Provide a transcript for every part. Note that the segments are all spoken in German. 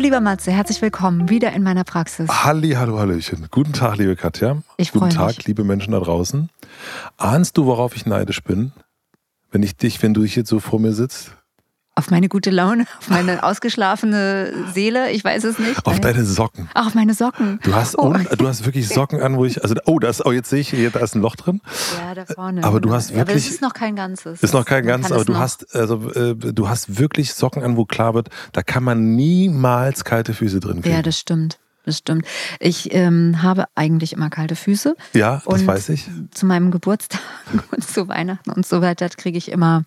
lieber Matze, herzlich willkommen wieder in meiner Praxis. Halli, hallo, hallöchen. Guten Tag, liebe Katja. Ich Guten Tag, mich. liebe Menschen da draußen. Ahnst du, worauf ich neidisch bin? Wenn ich dich, wenn du hier so vor mir sitzt? Auf meine gute Laune, auf meine ausgeschlafene Seele, ich weiß es nicht. Auf deine Socken. Ach, auf meine Socken. Du hast, Oh. du hast wirklich Socken an, wo ich, also, oh, das, oh, jetzt sehe ich, hier, da ist ein Loch drin. Ja, da vorne. Aber du hast Ja, Aber wirklich- es ist noch kein ganzes. Ist noch kein Man ganz, kann aber du noch- hast, also, äh, du hast wirklich Socken an, wo klar wird, da kann man niemals kalte Füße drin kriegen. Ja, das stimmt. Das stimmt. Ich ähm, habe eigentlich immer kalte Füße. Ja, das weiß ich. Zu meinem Geburtstag und zu Weihnachten und so weiter kriege ich immer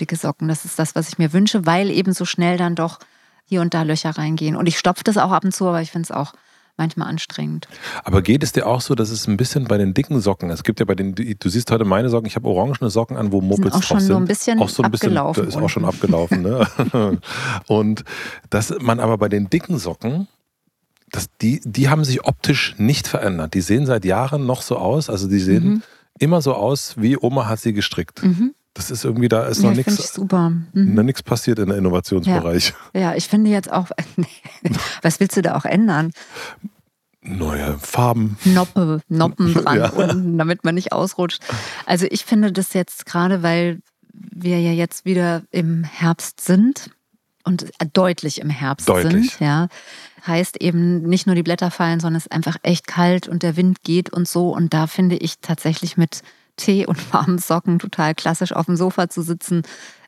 dicke Socken. Das ist das, was ich mir wünsche, weil eben so schnell dann doch hier und da Löcher reingehen. Und ich stopfe das auch ab und zu, aber ich finde es auch manchmal anstrengend. Aber geht es dir auch so, dass es ein bisschen bei den dicken Socken, es gibt ja bei den, du siehst heute meine Socken, ich habe orangene Socken an, wo Mopeds auch drauf schon sind. so ein bisschen auch so ein bisschen, abgelaufen da ist auch schon abgelaufen, ne? Und dass man aber bei den dicken Socken, dass die, die haben sich optisch nicht verändert. Die sehen seit Jahren noch so aus, also die sehen Mhm. immer so aus, wie Oma hat sie gestrickt. Mhm. Das ist irgendwie, da ist Ja, noch ich nichts super. Mhm. nichts passiert in der Innovationsbereich. Ja, ich finde jetzt auch, was willst du da auch ändern? Neue Farben. Noppe, Noppen dran, Ja. unten, damit man nicht ausrutscht. Also ich finde das jetzt gerade, weil wir ja jetzt wieder im Herbst sind und deutlich im Herbst Deutlich. sind, ja, heißt eben nicht nur die Blätter fallen, sondern es ist einfach echt kalt und der Wind geht und so. Und da finde ich tatsächlich mit Tee und warmen Socken total klassisch auf dem Sofa zu sitzen.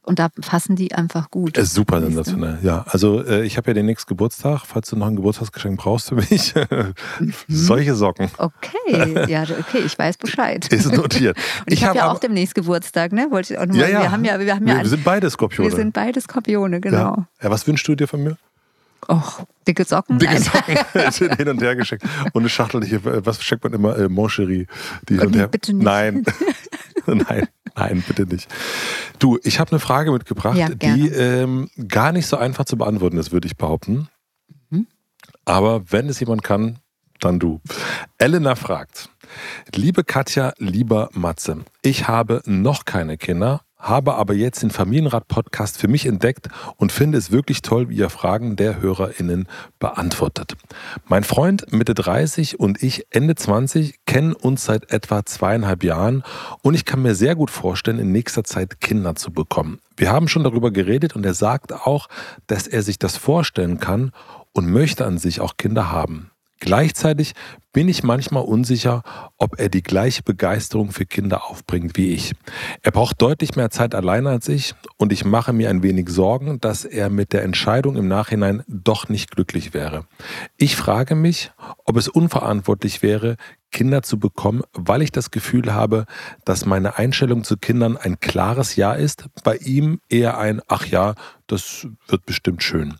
Und da fassen die einfach gut. Ist super Weißt du? sensationell. Ja, also äh, ich habe ja den nächsten Geburtstag, falls du noch ein Geburtstagsgeschenk brauchst für mich. Mhm. Solche Socken. Okay, ja, okay, ich weiß Bescheid. Ist notiert. Und ich, habe ja aber- auch demnächst Geburtstag, ne? Wollte ich auch nur ja, mal- ja. Wir haben ja, wir haben ja, wir, wir sind beide Skorpione. wir sind beide Skorpione, genau. ja. ja, was wünschst du dir von mir? Och, dicke Socken. Dicke. Socken sind hin und her geschenkt. Und eine Schachtel, hier, was schenkt man immer? Äh, Moncherie. Die hin und her. bitte nicht. Nein. nein, nein, bitte nicht. Du, ich habe eine Frage mitgebracht, Ja, die ähm, gar nicht so einfach zu beantworten ist, würde ich behaupten. Mhm. Aber wenn es jemand kann, dann du. Elena fragt, liebe Katja, lieber Matze, ich habe noch keine Kinder, habe aber jetzt den Familienrat-Podcast für mich entdeckt und finde es wirklich toll, wie ihr Fragen der HörerInnen beantwortet. Mein Freund Mitte 30 und ich Ende 20 kennen uns seit etwa zweieinhalb Jahren und ich kann mir sehr gut vorstellen, in nächster Zeit Kinder zu bekommen. Wir haben schon darüber geredet und er sagt auch, dass er sich das vorstellen kann und möchte an sich auch Kinder haben. Gleichzeitig bin ich manchmal unsicher, ob er die gleiche Begeisterung für Kinder aufbringt wie ich. Er braucht deutlich mehr Zeit alleine als ich und ich mache mir ein wenig Sorgen, dass er mit der Entscheidung im Nachhinein doch nicht glücklich wäre. Ich frage mich, ob es unverantwortlich wäre, Kinder zu bekommen, weil ich das Gefühl habe, dass meine Einstellung zu Kindern ein klares Ja ist, bei ihm eher ein Ach ja, das wird bestimmt schön.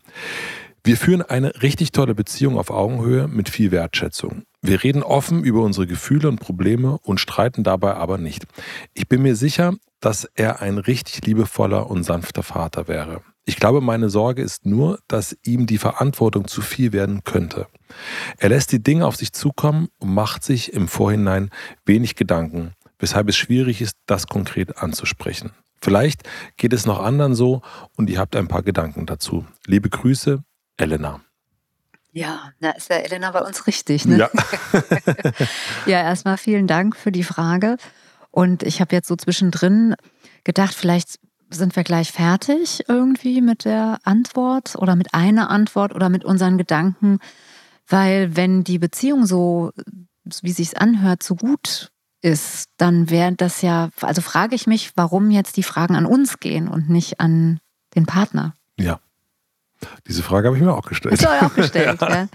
Wir führen eine richtig tolle Beziehung auf Augenhöhe mit viel Wertschätzung. Wir reden offen über unsere Gefühle und Probleme und streiten dabei aber nicht. Ich bin mir sicher, dass er ein richtig liebevoller und sanfter Vater wäre. Ich glaube, meine Sorge ist nur, dass ihm die Verantwortung zu viel werden könnte. Er lässt die Dinge auf sich zukommen und macht sich im Vorhinein wenig Gedanken, weshalb es schwierig ist, das konkret anzusprechen. Vielleicht geht es noch anderen so und ihr habt ein paar Gedanken dazu. Liebe Grüße, Elena. Ja, da ist ja Elena bei uns richtig. Ne? Ja. Ja, erstmal vielen Dank für die Frage. Und ich habe jetzt so zwischendrin gedacht, vielleicht sind wir gleich fertig irgendwie mit der Antwort oder mit einer Antwort oder mit unseren Gedanken. Weil wenn die Beziehung so, wie sich's anhört, so gut ist, dann wäre das ja, also frage ich mich, warum jetzt die Fragen an uns gehen und nicht an den Partner. Ja. Diese Frage habe ich mir auch gestellt. Hast du auch gestellt, ja. ja.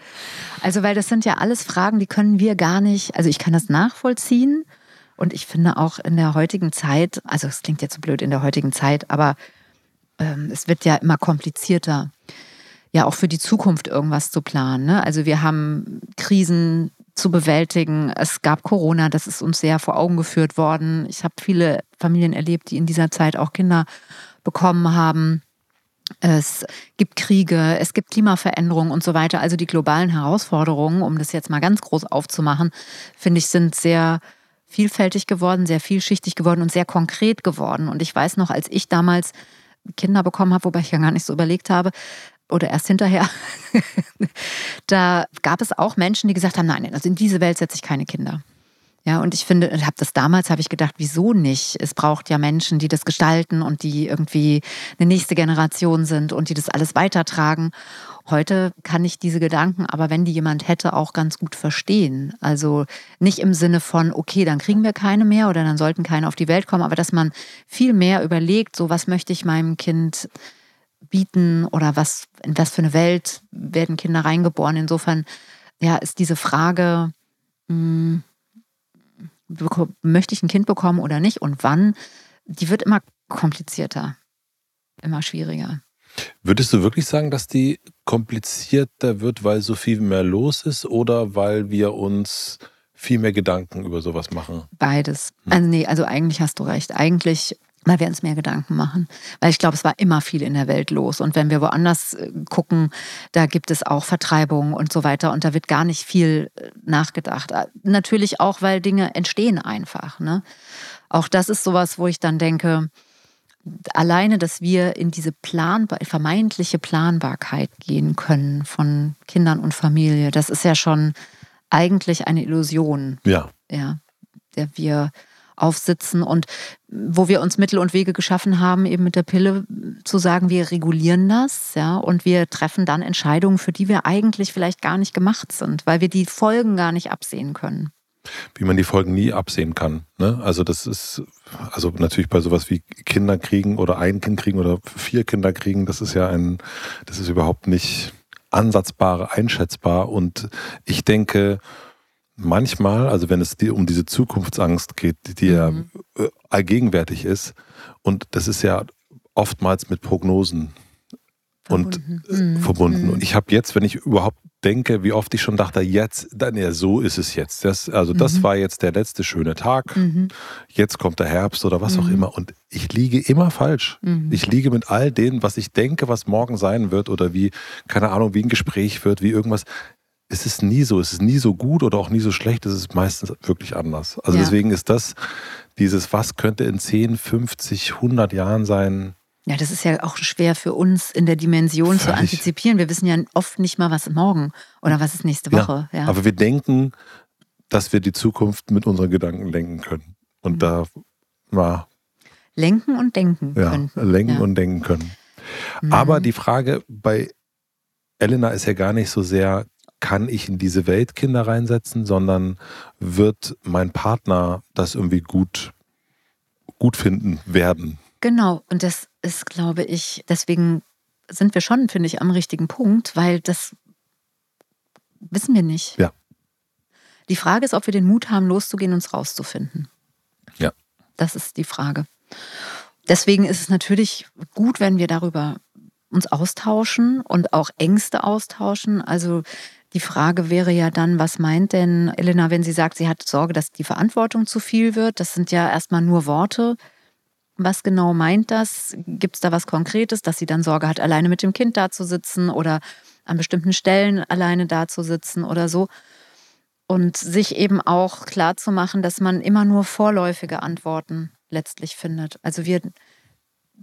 Also, weil das sind ja alles Fragen, die können wir gar nicht, also ich kann das nachvollziehen und ich finde auch in der heutigen Zeit, also es klingt jetzt so blöd in der heutigen Zeit, aber ähm, es wird ja immer komplizierter, ja auch für die Zukunft irgendwas zu planen. Ne? Also wir haben Krisen zu bewältigen. Es gab Corona, das ist uns sehr vor Augen geführt worden. Ich habe viele Familien erlebt, die in dieser Zeit auch Kinder bekommen haben. Es gibt Kriege, es gibt Klimaveränderungen und so weiter. Also die globalen Herausforderungen, um das jetzt mal ganz groß aufzumachen, finde ich, sind sehr vielfältig geworden, sehr vielschichtig geworden und sehr konkret geworden. Und ich weiß noch, als ich damals Kinder bekommen habe, wobei ich ja gar nicht so überlegt habe, oder erst hinterher, da gab es auch Menschen, die gesagt haben, nein, also in diese Welt setze ich keine Kinder. Ja, und ich finde, habe das damals habe ich gedacht, wieso nicht? Es braucht ja Menschen, die das gestalten und die irgendwie eine nächste Generation sind und die das alles weitertragen. Heute kann ich diese Gedanken, aber wenn die jemand hätte, auch ganz gut verstehen. Also nicht im Sinne von, okay, dann kriegen wir keine mehr oder dann sollten keine auf die Welt kommen, aber dass man viel mehr überlegt, so was möchte ich meinem Kind bieten oder was, in was für eine Welt werden Kinder reingeboren. Insofern, ja, ist diese Frage, mh, hm, möchte ich ein Kind bekommen oder nicht und wann, die wird immer komplizierter, immer schwieriger. Würdest du wirklich sagen, dass die komplizierter wird, weil so viel mehr los ist oder weil wir uns viel mehr Gedanken über sowas machen? Beides. Hm. Also nee, also eigentlich hast du recht. Eigentlich weil wir uns mehr Gedanken machen. Weil ich glaube, es war immer viel in der Welt los. Und wenn wir woanders äh, gucken, da gibt es auch Vertreibungen und so weiter. Und da wird gar nicht viel äh, nachgedacht. Äh, natürlich auch, weil Dinge entstehen einfach. Ne? Auch das ist sowas, wo ich dann denke, alleine, dass wir in diese planbar vermeintliche Planbarkeit gehen können von Kindern und Familie, das ist ja schon eigentlich eine Illusion. Ja. Ja, der wir aufsitzen und wo wir uns Mittel und Wege geschaffen haben, eben mit der Pille zu sagen, wir regulieren das, ja, und wir treffen dann Entscheidungen, für die wir eigentlich vielleicht gar nicht gemacht sind, weil wir die Folgen gar nicht absehen können. Wie man die Folgen nie absehen kann. Ne? Also das ist, also natürlich bei sowas wie Kinder kriegen oder ein Kind kriegen oder vier Kinder kriegen, das ist ja ein, das ist überhaupt nicht ansatzbar, einschätzbar. Und ich denke, manchmal, also wenn es um diese Zukunftsangst geht, die ja mhm. Äh, allgegenwärtig ist, und das ist ja oftmals mit Prognosen verbunden. und äh, mhm. verbunden. Mhm. Und ich habe jetzt, wenn ich überhaupt denke, wie oft ich schon dachte, jetzt, dann ja, so ist es jetzt. Das, also das mhm. war jetzt der letzte schöne Tag. Mhm. Jetzt kommt der Herbst oder was auch mhm. immer. Und ich liege immer falsch. Ich liege mit all dem, was ich denke, was morgen sein wird oder wie, keine Ahnung, wie ein Gespräch wird, wie irgendwas es ist nie so, es ist nie so gut oder auch nie so schlecht, es ist meistens wirklich anders. Also ja. deswegen ist das dieses, was könnte in 10, 50, 100 Jahren sein? Ja, das ist ja auch schwer für uns in der Dimension Völlig. zu antizipieren. Wir wissen ja oft nicht mal, was morgen oder was ist nächste Woche. Ja, ja. Aber wir denken, dass wir die Zukunft mit unseren Gedanken lenken können. Und mhm. da war. Lenken und denken ja, können. Lenken ja. und denken können. Mhm. Aber die Frage bei Elena ist ja gar nicht so sehr, kann ich in diese Welt Kinder reinsetzen, sondern wird mein Partner das irgendwie gut, gut finden werden. Genau, und das ist, glaube ich, deswegen sind wir schon, finde ich, am richtigen Punkt, weil das wissen wir nicht. Ja. Die Frage ist, ob wir den Mut haben, loszugehen und es rauszufinden. Ja. Das ist die Frage. Deswegen ist es natürlich gut, wenn wir darüber uns austauschen und auch Ängste austauschen. Also die Frage wäre ja dann, was meint denn Elena, wenn sie sagt, sie hat Sorge, dass die Verantwortung zu viel wird? Das sind ja erstmal nur Worte. Was genau meint das? Gibt es da was Konkretes, dass sie dann Sorge hat, alleine mit dem Kind da zu sitzen oder an bestimmten Stellen alleine da zu sitzen oder so? Und sich eben auch klar zu machen, dass man immer nur vorläufige Antworten letztlich findet. Also wir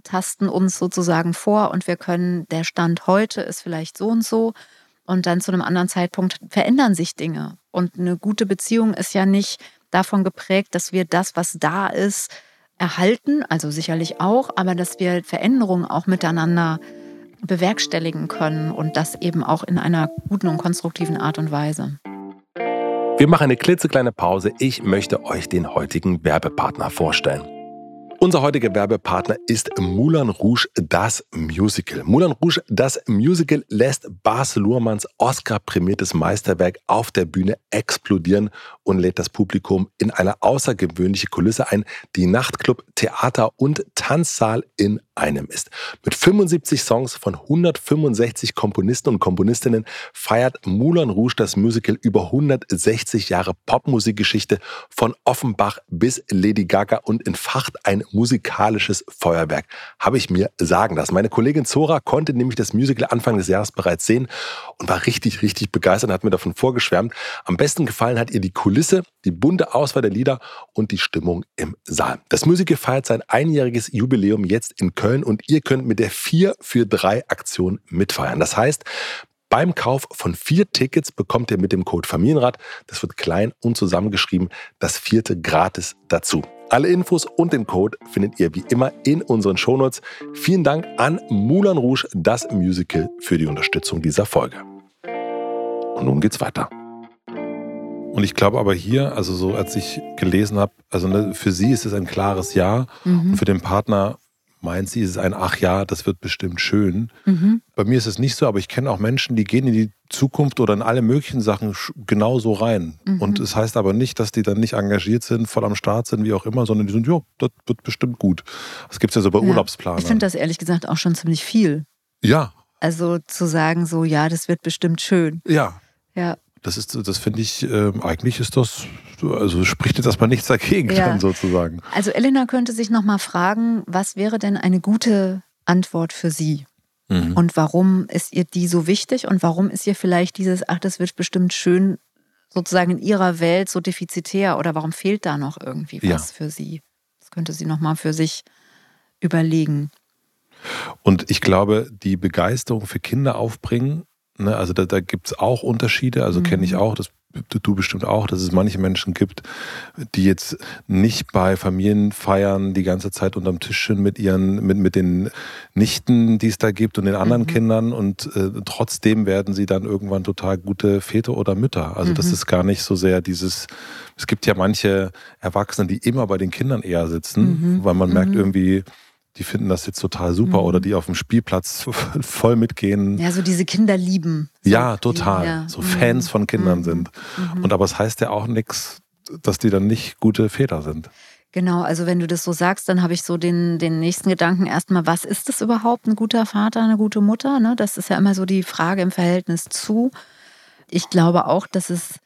tasten uns sozusagen vor und wir können, der Stand heute ist vielleicht so und so und dann zu einem anderen Zeitpunkt verändern sich Dinge. Und eine gute Beziehung ist ja nicht davon geprägt, dass wir das, was da ist, erhalten, also sicherlich auch, aber dass wir Veränderungen auch miteinander bewerkstelligen können und das eben auch in einer guten und konstruktiven Art und Weise. Wir machen eine klitzekleine Pause. Ich möchte euch den heutigen Werbepartner vorstellen. Unser heutiger Werbepartner ist Moulin Rouge, das Musical. Moulin Rouge, das Musical lässt Bas Luhrmanns Oscar-prämiertes Meisterwerk auf der Bühne explodieren und lädt das Publikum in eine außergewöhnliche Kulisse ein, die Nachtclub, Theater und Tanzsaal in einem ist. Mit 75 Songs von 165 Komponisten und Komponistinnen feiert Moulin Rouge das Musical über 160 Jahre Popmusikgeschichte von Offenbach bis Lady Gaga und entfacht ein musikalisches Feuerwerk, habe ich mir sagen lassen. Meine Kollegin Zora konnte nämlich das Musical Anfang des Jahres bereits sehen und war richtig, richtig begeistert und hat mir davon vorgeschwärmt. Am besten gefallen hat ihr die Kulisse, die bunte Auswahl der Lieder und die Stimmung im Saal. Das Musical feiert sein einjähriges Jubiläum jetzt in Köln und ihr könnt mit der 4 für 3 Aktion mitfeiern. Das heißt, beim Kauf von vier Tickets bekommt ihr mit dem Code Familienrat, das wird klein und zusammengeschrieben, das vierte gratis dazu. Alle Infos und den Code findet ihr wie immer in unseren Shownotes. Vielen Dank an Moulin Rouge, das Musical, für die Unterstützung dieser Folge. Und nun geht's weiter. Und ich glaube aber hier, also so als ich gelesen habe, also ne, für sie ist es ein klares Ja mhm. und für den Partner meint sie, ist es ein Ach ja, das wird bestimmt schön. Mhm. Bei mir ist es nicht so, aber ich kenne auch Menschen, die gehen in die Zukunft oder in alle möglichen Sachen genauso rein. Mhm. Und es das heißt aber nicht, dass die dann nicht engagiert sind, voll am Start sind, wie auch immer, sondern die sind, ja, das wird bestimmt gut. Das gibt es ja so bei ja. Urlaubsplanern. Ich finde das ehrlich gesagt auch schon ziemlich viel. Ja. Also zu sagen so, ja, das wird bestimmt schön. Ja. Ja. Das ist, das finde ich, äh, eigentlich ist das, also spricht jetzt erstmal nichts dagegen, ja. dann sozusagen. Also Elena könnte sich nochmal fragen, was wäre denn eine gute Antwort für sie? Mhm. Und warum ist ihr die so wichtig und warum ist ihr vielleicht dieses, ach, das wird bestimmt schön, sozusagen in ihrer Welt so defizitär oder warum fehlt da noch irgendwie was ja. für sie? Das könnte sie nochmal für sich überlegen. Und ich glaube, die Begeisterung für Kinder aufbringen Ne? Also da, da gibt es auch Unterschiede, also mhm. kenne ich auch, das du bestimmt auch, dass es manche Menschen gibt, die jetzt nicht bei Familienfeiern die ganze Zeit unterm Tisch sind mit ihren, mit, mit den Nichten, die es da gibt und den anderen mhm. Kindern und äh, trotzdem werden sie dann irgendwann total gute Väter oder Mütter. Also mhm. das ist gar nicht so sehr dieses, es gibt ja manche Erwachsene, die immer bei den Kindern eher sitzen, mhm. weil man merkt mhm. irgendwie, die finden das jetzt total super mhm. oder die auf dem Spielplatz voll mitgehen. Ja, so diese Kinder lieben. So ja, total. Ja. So Fans mhm. von Kindern mhm. sind. Mhm. Und aber es heißt ja auch nichts, dass die dann nicht gute Väter sind. Genau, also wenn du das so sagst, dann habe ich so den, den nächsten Gedanken erstmal, was ist das überhaupt, ein guter Vater, eine gute Mutter? Ne? Das ist ja immer so die Frage im Verhältnis zu. Ich glaube auch, dass es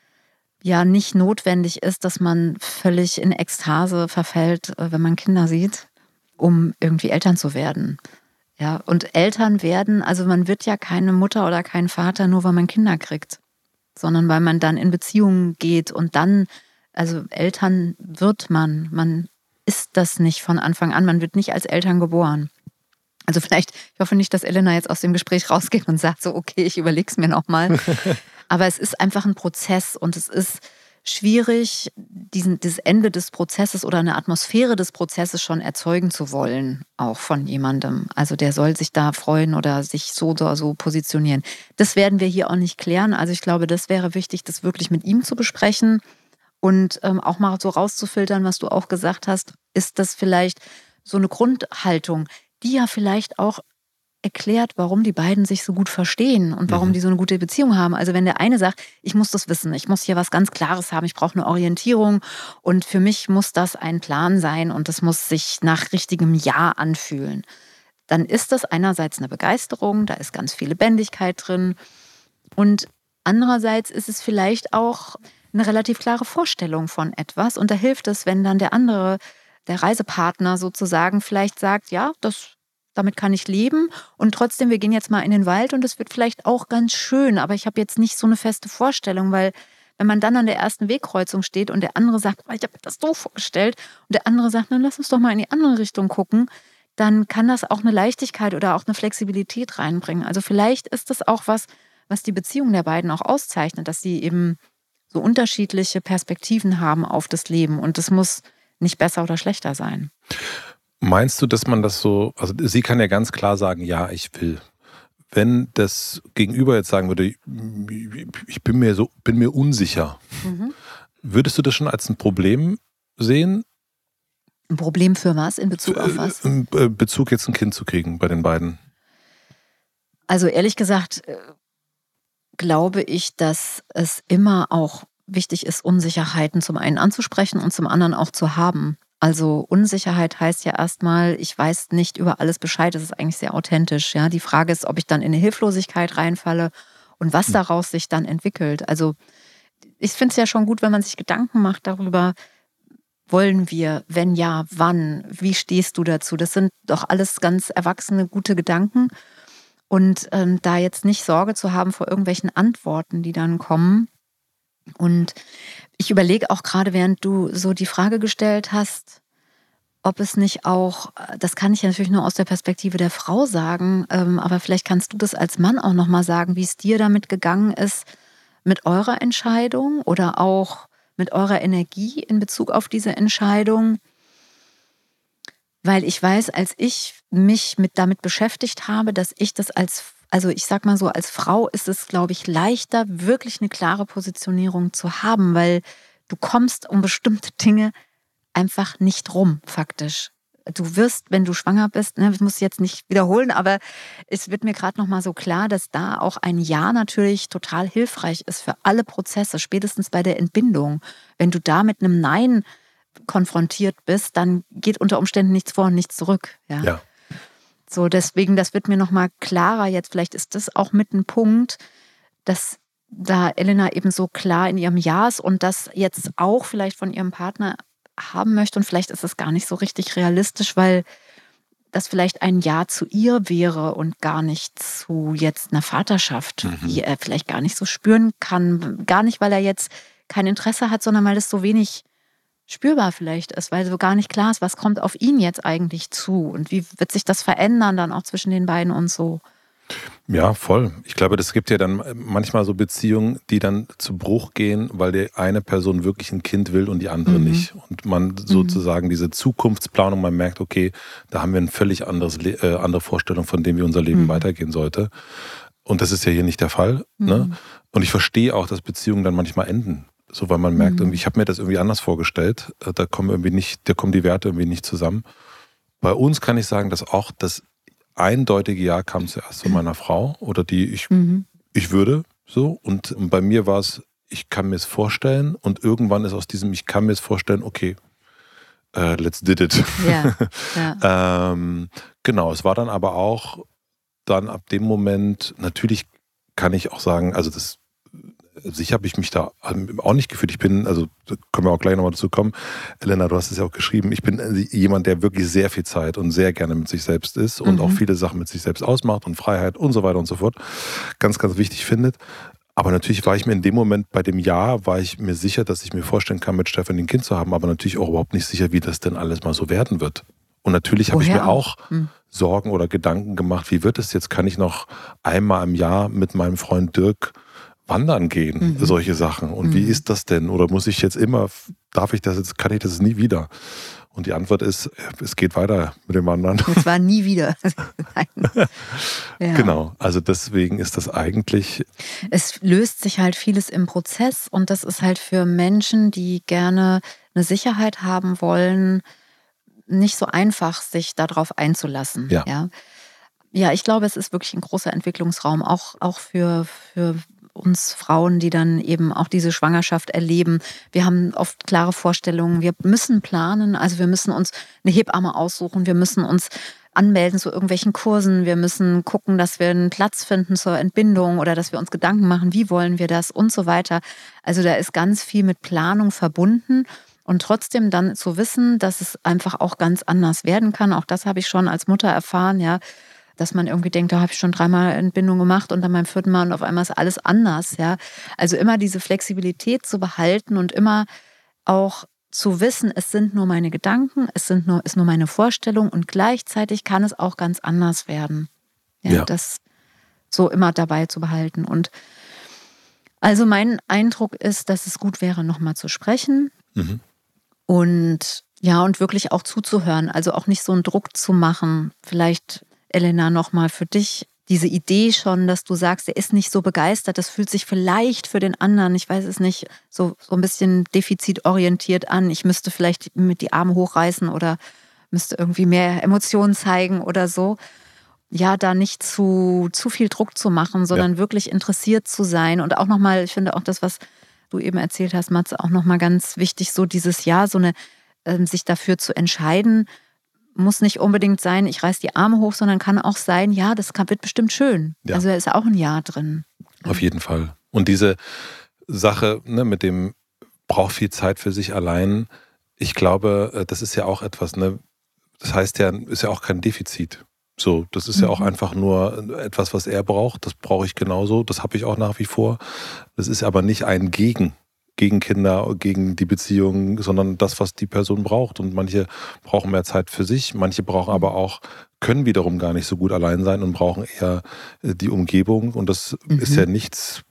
ja nicht notwendig ist, dass man völlig in Ekstase verfällt, äh, wenn man Kinder sieht um irgendwie Eltern zu werden. Ja, und Eltern werden, also man wird ja keine Mutter oder kein Vater nur, weil man Kinder kriegt, sondern weil man dann in Beziehungen geht und dann, also Eltern wird man. Man ist das nicht von Anfang an. Man wird nicht als Eltern geboren. Also vielleicht, ich hoffe nicht, dass Elena jetzt aus dem Gespräch rausgeht und sagt so, okay, ich überlege es mir nochmal. Aber es ist einfach ein Prozess und es ist, schwierig, diesen, das Ende des Prozesses oder eine Atmosphäre des Prozesses schon erzeugen zu wollen, auch von jemandem. Also der soll sich da freuen oder sich so oder so positionieren. Das werden wir hier auch nicht klären. Also ich glaube, das wäre wichtig, das wirklich mit ihm zu besprechen und ähm, auch mal so rauszufiltern, was du auch gesagt hast. Ist das vielleicht so eine Grundhaltung, die ja vielleicht auch erklärt, warum die beiden sich so gut verstehen und warum mhm. die so eine gute Beziehung haben. Also wenn der eine sagt, ich muss das wissen, ich muss hier was ganz Klares haben, ich brauche eine Orientierung und für mich muss das ein Plan sein und das muss sich nach richtigem Ja anfühlen, dann ist das einerseits eine Begeisterung, da ist ganz viel Lebendigkeit drin und andererseits ist es vielleicht auch eine relativ klare Vorstellung von etwas und da hilft es, wenn dann der andere der Reisepartner sozusagen vielleicht sagt, ja, das damit kann ich leben. Und trotzdem, wir gehen jetzt mal in den Wald und es wird vielleicht auch ganz schön, aber ich habe jetzt nicht so eine feste Vorstellung, weil wenn man dann an der ersten Wegkreuzung steht und der andere sagt, ich habe mir das so vorgestellt und der andere sagt, dann lass uns doch mal in die andere Richtung gucken, dann kann das auch eine Leichtigkeit oder auch eine Flexibilität reinbringen. Also vielleicht ist das auch was, was die Beziehung der beiden auch auszeichnet, dass sie eben so unterschiedliche Perspektiven haben auf das Leben und das muss nicht besser oder schlechter sein. Meinst du, dass man das so, also sie kann ja ganz klar sagen, ja, ich will. Wenn das Gegenüber jetzt sagen würde, ich bin mir so, bin mir unsicher, mhm. würdest du das schon als ein Problem sehen? Ein Problem für was? In Bezug auf was? In Bezug jetzt ein Kind zu kriegen bei den beiden. Also ehrlich gesagt, glaube ich, dass es immer auch wichtig ist, Unsicherheiten zum einen anzusprechen und zum anderen auch zu haben. Also Unsicherheit heißt ja erstmal, ich weiß nicht über alles Bescheid. Das ist eigentlich sehr authentisch. Ja, die Frage ist, ob ich dann in eine Hilflosigkeit reinfalle und was hm. daraus sich dann entwickelt. Also ich finde es ja schon gut, wenn man sich Gedanken macht darüber, wollen wir, wenn ja, wann, wie stehst du dazu? Das sind doch alles ganz erwachsene, gute Gedanken. Und ähm, da jetzt nicht Sorge zu haben vor irgendwelchen Antworten, die dann kommen, und ich überlege auch gerade, während du so die Frage gestellt hast, ob es nicht auch, das kann ich natürlich nur aus der Perspektive der Frau sagen, ähm, aber vielleicht kannst du das als Mann auch nochmal sagen, wie es dir damit gegangen ist, mit eurer Entscheidung oder auch mit eurer Energie in Bezug auf diese Entscheidung. Weil ich weiß, als ich mich mit damit beschäftigt habe, dass ich das als also ich sag mal so, als Frau ist es, glaube ich, leichter, wirklich eine klare Positionierung zu haben, weil du kommst um bestimmte Dinge einfach nicht rum, faktisch. Du wirst, wenn du schwanger bist, ne, ich muss jetzt nicht wiederholen, aber es wird mir gerade noch mal so klar, dass da auch ein Ja natürlich total hilfreich ist für alle Prozesse, spätestens bei der Entbindung. Wenn du da mit einem Nein konfrontiert bist, dann geht unter Umständen nichts vor und nichts zurück. Ja. ja. So, deswegen, das wird mir nochmal klarer jetzt. Vielleicht ist das auch mit ein Punkt, dass da Elena eben so klar in ihrem Ja ist und das jetzt auch vielleicht von ihrem Partner haben möchte. Und vielleicht ist es gar nicht so richtig realistisch, weil das vielleicht ein Ja zu ihr wäre und gar nicht zu jetzt einer Vaterschaft, mhm. die er vielleicht gar nicht so spüren kann. Gar nicht, weil er jetzt kein Interesse hat, sondern weil es so wenig spürbar vielleicht ist, weil so gar nicht klar ist, was kommt auf ihn jetzt eigentlich zu und wie wird sich das verändern dann auch zwischen den beiden und so. Ja, voll. Ich glaube, das gibt ja dann manchmal so Beziehungen, die dann zu Bruch gehen, weil die eine Person wirklich ein Kind will und die andere mhm. nicht. Und man mhm. sozusagen mhm. diese Zukunftsplanung, man merkt, okay, da haben wir eine völlig anderes, äh, andere Vorstellung, von dem wie unser Leben mhm. weitergehen sollte. Und das ist ja hier nicht der Fall. Ne? Mhm. Und ich verstehe auch, dass Beziehungen dann manchmal enden. So, weil man merkt, mhm. ich habe mir das irgendwie anders vorgestellt. Äh, da kommen irgendwie nicht, da kommen die Werte irgendwie nicht zusammen. Bei uns kann ich sagen, dass auch das eindeutige Ja kam zuerst von meiner Frau oder die ich, mhm. ich würde so. Und bei mir war es, ich kann mir es vorstellen und irgendwann ist aus diesem Ich kann mir es vorstellen, okay, uh, let's did it. Ja, ja. ähm, genau, es war dann aber auch dann ab dem Moment, natürlich kann ich auch sagen, also das sicher habe ich mich da auch nicht gefühlt. Ich bin, also können wir auch gleich nochmal dazu kommen. Elena, du hast es ja auch geschrieben. Ich bin äh, jemand, der wirklich sehr viel Zeit und sehr gerne mit sich selbst ist und mhm. auch viele Sachen mit sich selbst ausmacht und Freiheit und so weiter und so fort. Ganz, ganz wichtig findet. Aber natürlich war ich mir in dem Moment bei dem Ja, war ich mir sicher, dass ich mir vorstellen kann, mit Stefan ein Kind zu haben, aber natürlich auch überhaupt nicht sicher, wie das denn alles mal so werden wird. Und natürlich habe ich mir auch hm. Sorgen oder Gedanken gemacht, wie wird es jetzt? Kann ich noch einmal im Jahr mit meinem Freund Dirk wandern gehen, mhm. solche Sachen. Und mhm. wie ist das denn? Oder muss ich jetzt immer, darf ich das jetzt, kann ich das nie wieder? Und die Antwort ist, es geht weiter mit dem Wandern. Es war nie wieder. ja. Genau, also deswegen ist das eigentlich. Es löst sich halt vieles im Prozess und das ist halt für Menschen, die gerne eine Sicherheit haben wollen, nicht so einfach, sich darauf einzulassen. Ja. ja. Ja, ich glaube, es ist wirklich ein großer Entwicklungsraum, auch, auch für, für uns Frauen, die dann eben auch diese Schwangerschaft erleben. Wir haben oft klare Vorstellungen. Wir müssen planen. Also wir müssen uns eine Hebamme aussuchen. Wir müssen uns anmelden zu irgendwelchen Kursen. Wir müssen gucken, dass wir einen Platz finden zur Entbindung oder dass wir uns Gedanken machen, wie wollen wir das und so weiter. Also da ist ganz viel mit Planung verbunden. Und trotzdem dann zu wissen, dass es einfach auch ganz anders werden kann. Auch das habe ich schon als Mutter erfahren, ja dass man irgendwie denkt, da habe ich schon dreimal Entbindung gemacht und dann beim vierten Mal und auf einmal ist alles anders, ja. Also immer diese Flexibilität zu behalten und immer auch zu wissen, es sind nur meine Gedanken, es sind nur, ist nur meine Vorstellung und gleichzeitig kann es auch ganz anders werden. Ja, ja. das so immer dabei zu behalten. Und also mein Eindruck ist, dass es gut wäre, nochmal zu sprechen. Mhm. Und ja, und wirklich auch zuzuhören. Also auch nicht so einen Druck zu machen. Vielleicht Elena, nochmal für dich diese Idee schon, dass du sagst, er ist nicht so begeistert, das fühlt sich vielleicht für den anderen, ich weiß es nicht, so, so ein bisschen defizitorientiert an. Ich müsste vielleicht mit die Arme hochreißen oder müsste irgendwie mehr Emotionen zeigen oder so. Ja, da nicht zu, zu viel Druck zu machen, sondern ja. wirklich interessiert zu sein. Und auch nochmal, ich finde auch das, was du eben erzählt hast, Matze, auch nochmal ganz wichtig, so dieses Jahr, so eine, äh, sich dafür zu entscheiden, muss nicht unbedingt sein, ich reiß die Arme hoch, sondern kann auch sein, ja, das kann, wird bestimmt schön. Ja. Also da ist auch ein Ja drin. Auf jeden Fall. Und diese Sache ne, mit dem braucht viel Zeit für sich allein, ich glaube, äh, das ist ja auch etwas, ne, das heißt ja, ist ja auch kein Defizit. So, das ist mhm. ja auch mhm. einfach nur etwas, was er braucht. Das brauche ich genauso. Das habe ich auch nach wie vor. Das ist aber nicht ein Gegen gegen Kinder, gegen die Beziehung, sondern das, was die Person braucht. Und manche brauchen mehr Zeit für sich, manche brauchen aber auch, können wiederum gar nicht so gut allein sein und brauchen eher äh, die Umgebung. Und das mhm. ist ja nichts,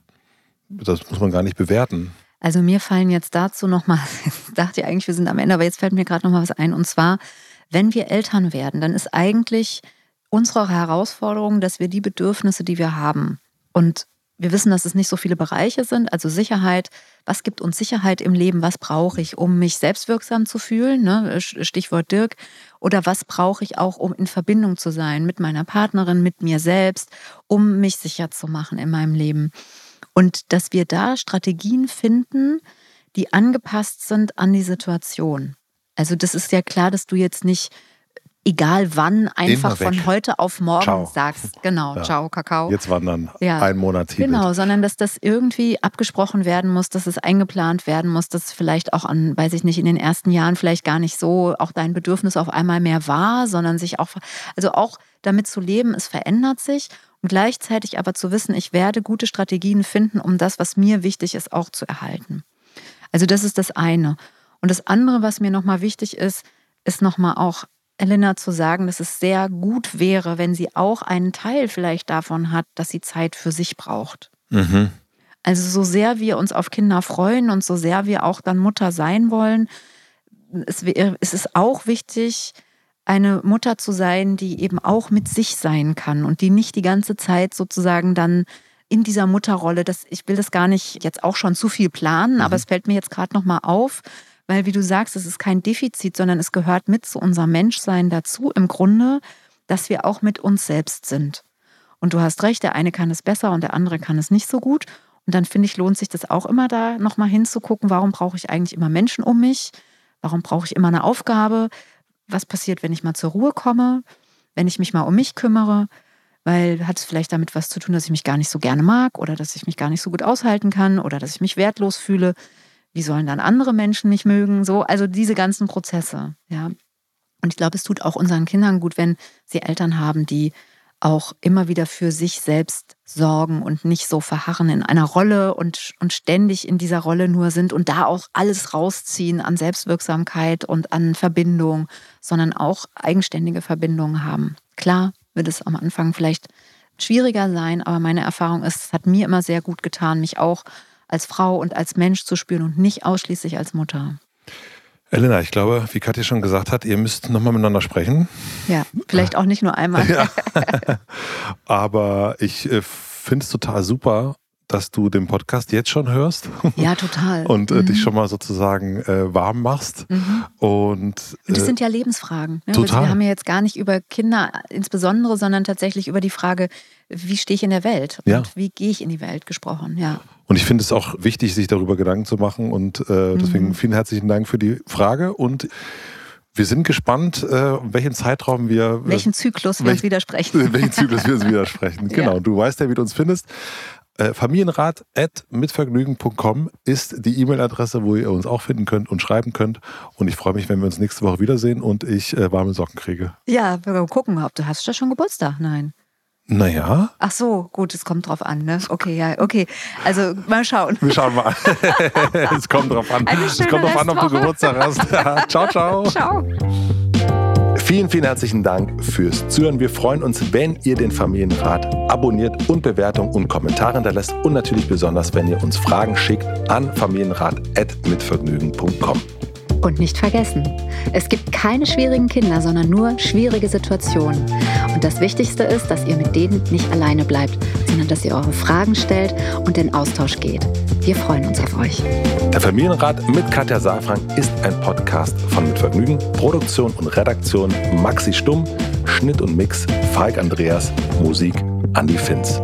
das muss man gar nicht bewerten. Also mir fallen jetzt dazu nochmal, ich dachte ja eigentlich, wir sind am Ende, aber jetzt fällt mir gerade nochmal was ein. Und zwar, wenn wir Eltern werden, dann ist eigentlich unsere Herausforderung, dass wir die Bedürfnisse, die wir haben, und wir wissen, dass es nicht so viele Bereiche sind, also Sicherheit. Was gibt uns Sicherheit im Leben? Was brauche ich, um mich selbstwirksam zu fühlen? Ne? Stichwort Dirk. Oder was brauche ich auch, um in Verbindung zu sein mit meiner Partnerin, mit mir selbst, um mich sicher zu machen in meinem Leben? Und dass wir da Strategien finden, die angepasst sind an die Situation. Also das ist ja klar, dass du jetzt nicht egal wann, einfach von heute auf morgen ciao. sagst, genau, ja. ciao, Kakao. Jetzt wandern, ja. ein Monat Tibet. Genau, sondern dass das irgendwie abgesprochen werden muss, dass es eingeplant werden muss, dass vielleicht auch an, weiß ich nicht, in den ersten Jahren vielleicht gar nicht so auch dein Bedürfnis auf einmal mehr war, sondern sich auch, also auch damit zu leben, es verändert sich und gleichzeitig aber zu wissen, ich werde gute Strategien finden, um das, was mir wichtig ist, auch zu erhalten. Also das ist das eine. Und das andere, was mir nochmal wichtig ist, ist nochmal auch Elena zu sagen, dass es sehr gut wäre, wenn sie auch einen Teil vielleicht davon hat, dass sie Zeit für sich braucht. Mhm. Also so sehr wir uns auf Kinder freuen und so sehr wir auch dann Mutter sein wollen, es, es ist auch wichtig, eine Mutter zu sein, die eben auch mit sich sein kann und die nicht die ganze Zeit sozusagen dann in dieser Mutterrolle, das, ich will das gar nicht jetzt auch schon zu viel planen, mhm. aber es fällt mir jetzt gerade nochmal auf, weil, wie du sagst, es ist kein Defizit, sondern es gehört mit zu unserem Menschsein dazu, im Grunde, dass wir auch mit uns selbst sind. Und du hast recht, der eine kann es besser und der andere kann es nicht so gut. Und dann finde ich, lohnt sich das auch immer da nochmal hinzugucken, warum brauche ich eigentlich immer Menschen um mich? Warum brauche ich immer eine Aufgabe? Was passiert, wenn ich mal zur Ruhe komme? Wenn ich mich mal um mich kümmere? Weil hat es vielleicht damit was zu tun, dass ich mich gar nicht so gerne mag oder dass ich mich gar nicht so gut aushalten kann oder dass ich mich wertlos fühle wie sollen dann andere Menschen mich mögen? So, also diese ganzen Prozesse, ja. Und ich glaube, es tut auch unseren Kindern gut, wenn sie Eltern haben, die auch immer wieder für sich selbst sorgen und nicht so verharren in einer Rolle und, und ständig in dieser Rolle nur sind und da auch alles rausziehen an Selbstwirksamkeit und an Verbindung, sondern auch eigenständige Verbindungen haben. Klar wird es am Anfang vielleicht schwieriger sein, aber meine Erfahrung ist, es hat mir immer sehr gut getan, mich auch als Frau und als Mensch zu spüren und nicht ausschließlich als Mutter. Elena, ich glaube, wie Katja schon gesagt hat, ihr müsst nochmal miteinander sprechen. Ja, vielleicht auch nicht nur einmal. Ja. Aber ich äh, finde es total super, dass du den Podcast jetzt schon hörst. Ja, total. und äh, mhm. dich schon mal sozusagen äh, warm machst. Mhm. Und, und das äh, sind ja Lebensfragen. Ne? Total. Wir haben ja jetzt gar nicht über Kinder insbesondere, sondern tatsächlich über die Frage, wie stehe ich in der Welt und ja. wie gehe ich in die Welt gesprochen. Ja. Und ich finde es auch wichtig, sich darüber Gedanken zu machen. Und äh, deswegen mhm. vielen herzlichen Dank für die Frage. Und wir sind gespannt, äh, welchen Zeitraum wir. Äh, welchen Zyklus wir uns widersprechen. Welchen Zyklus wir uns widersprechen. Genau. Ja. Du weißt ja, wie du uns findest. Äh, Familienrat.mitvergnügen.com ist die E-Mail-Adresse, wo ihr uns auch finden könnt und schreiben könnt. Und ich freue mich, wenn wir uns nächste Woche wiedersehen und ich äh, warme Socken kriege. Ja, wir gucken, ob du hast ja schon Geburtstag. Nein. Naja. Ach so, gut, es kommt drauf an, ne? Okay, ja, okay. Also mal schauen. Wir schauen mal. es kommt drauf an. Es kommt drauf an, ob du Geburtstag hast. ciao, ciao. Ciao. Vielen, vielen herzlichen Dank fürs Zuhören. Wir freuen uns, wenn ihr den Familienrat abonniert und Bewertungen und Kommentare hinterlässt und natürlich besonders, wenn ihr uns Fragen schickt an familienrat.mitvergnügen.com. Und nicht vergessen, es gibt keine schwierigen Kinder, sondern nur schwierige Situationen. Und das Wichtigste ist, dass ihr mit denen nicht alleine bleibt, sondern dass ihr eure Fragen stellt und in Austausch geht. Wir freuen uns auf euch. Der Familienrat mit Katja Safrank ist ein Podcast von Mit Vergnügen, Produktion und Redaktion Maxi Stumm, Schnitt und Mix Falk Andreas, Musik Andi Finz.